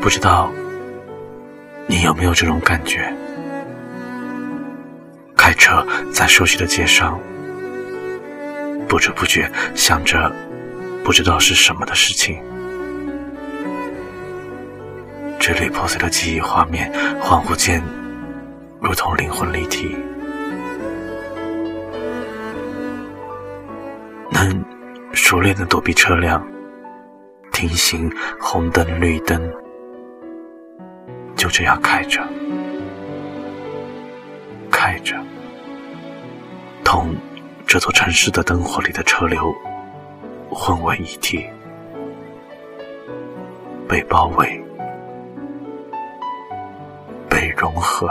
不知道你有没有这种感觉？开车在熟悉的街上，不知不觉想着不知道是什么的事情，支离破碎的记忆画面，恍惚间如同灵魂离体。能熟练的躲避车辆，停行红灯绿灯，就这样开着，开着，同这座城市的灯火里的车流混为一体，被包围，被融合。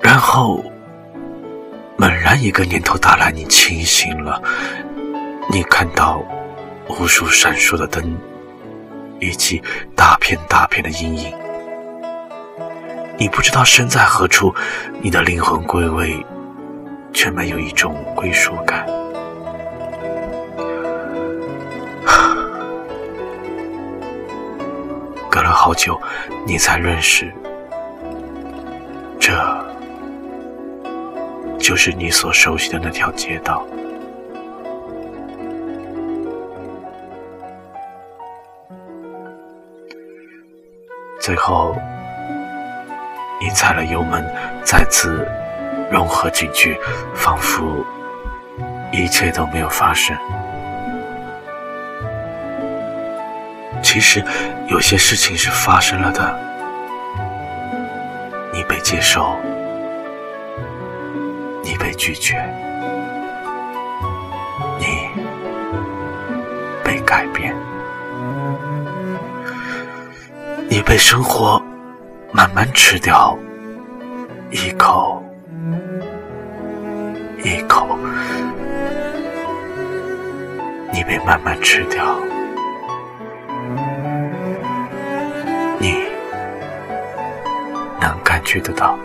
然后，猛然一个念头打来，你清醒了。你看到无数闪烁的灯，以及大片大片的阴影。你不知道身在何处，你的灵魂归位，却没有一种归属感。隔了好久，你才认识这。就是你所熟悉的那条街道。最后，你踩了油门，再次融合进去，仿佛一切都没有发生。其实，有些事情是发生了的，你被接受。你被拒绝，你被改变，你被生活慢慢吃掉，一口一口，你被慢慢吃掉，你能感觉得到。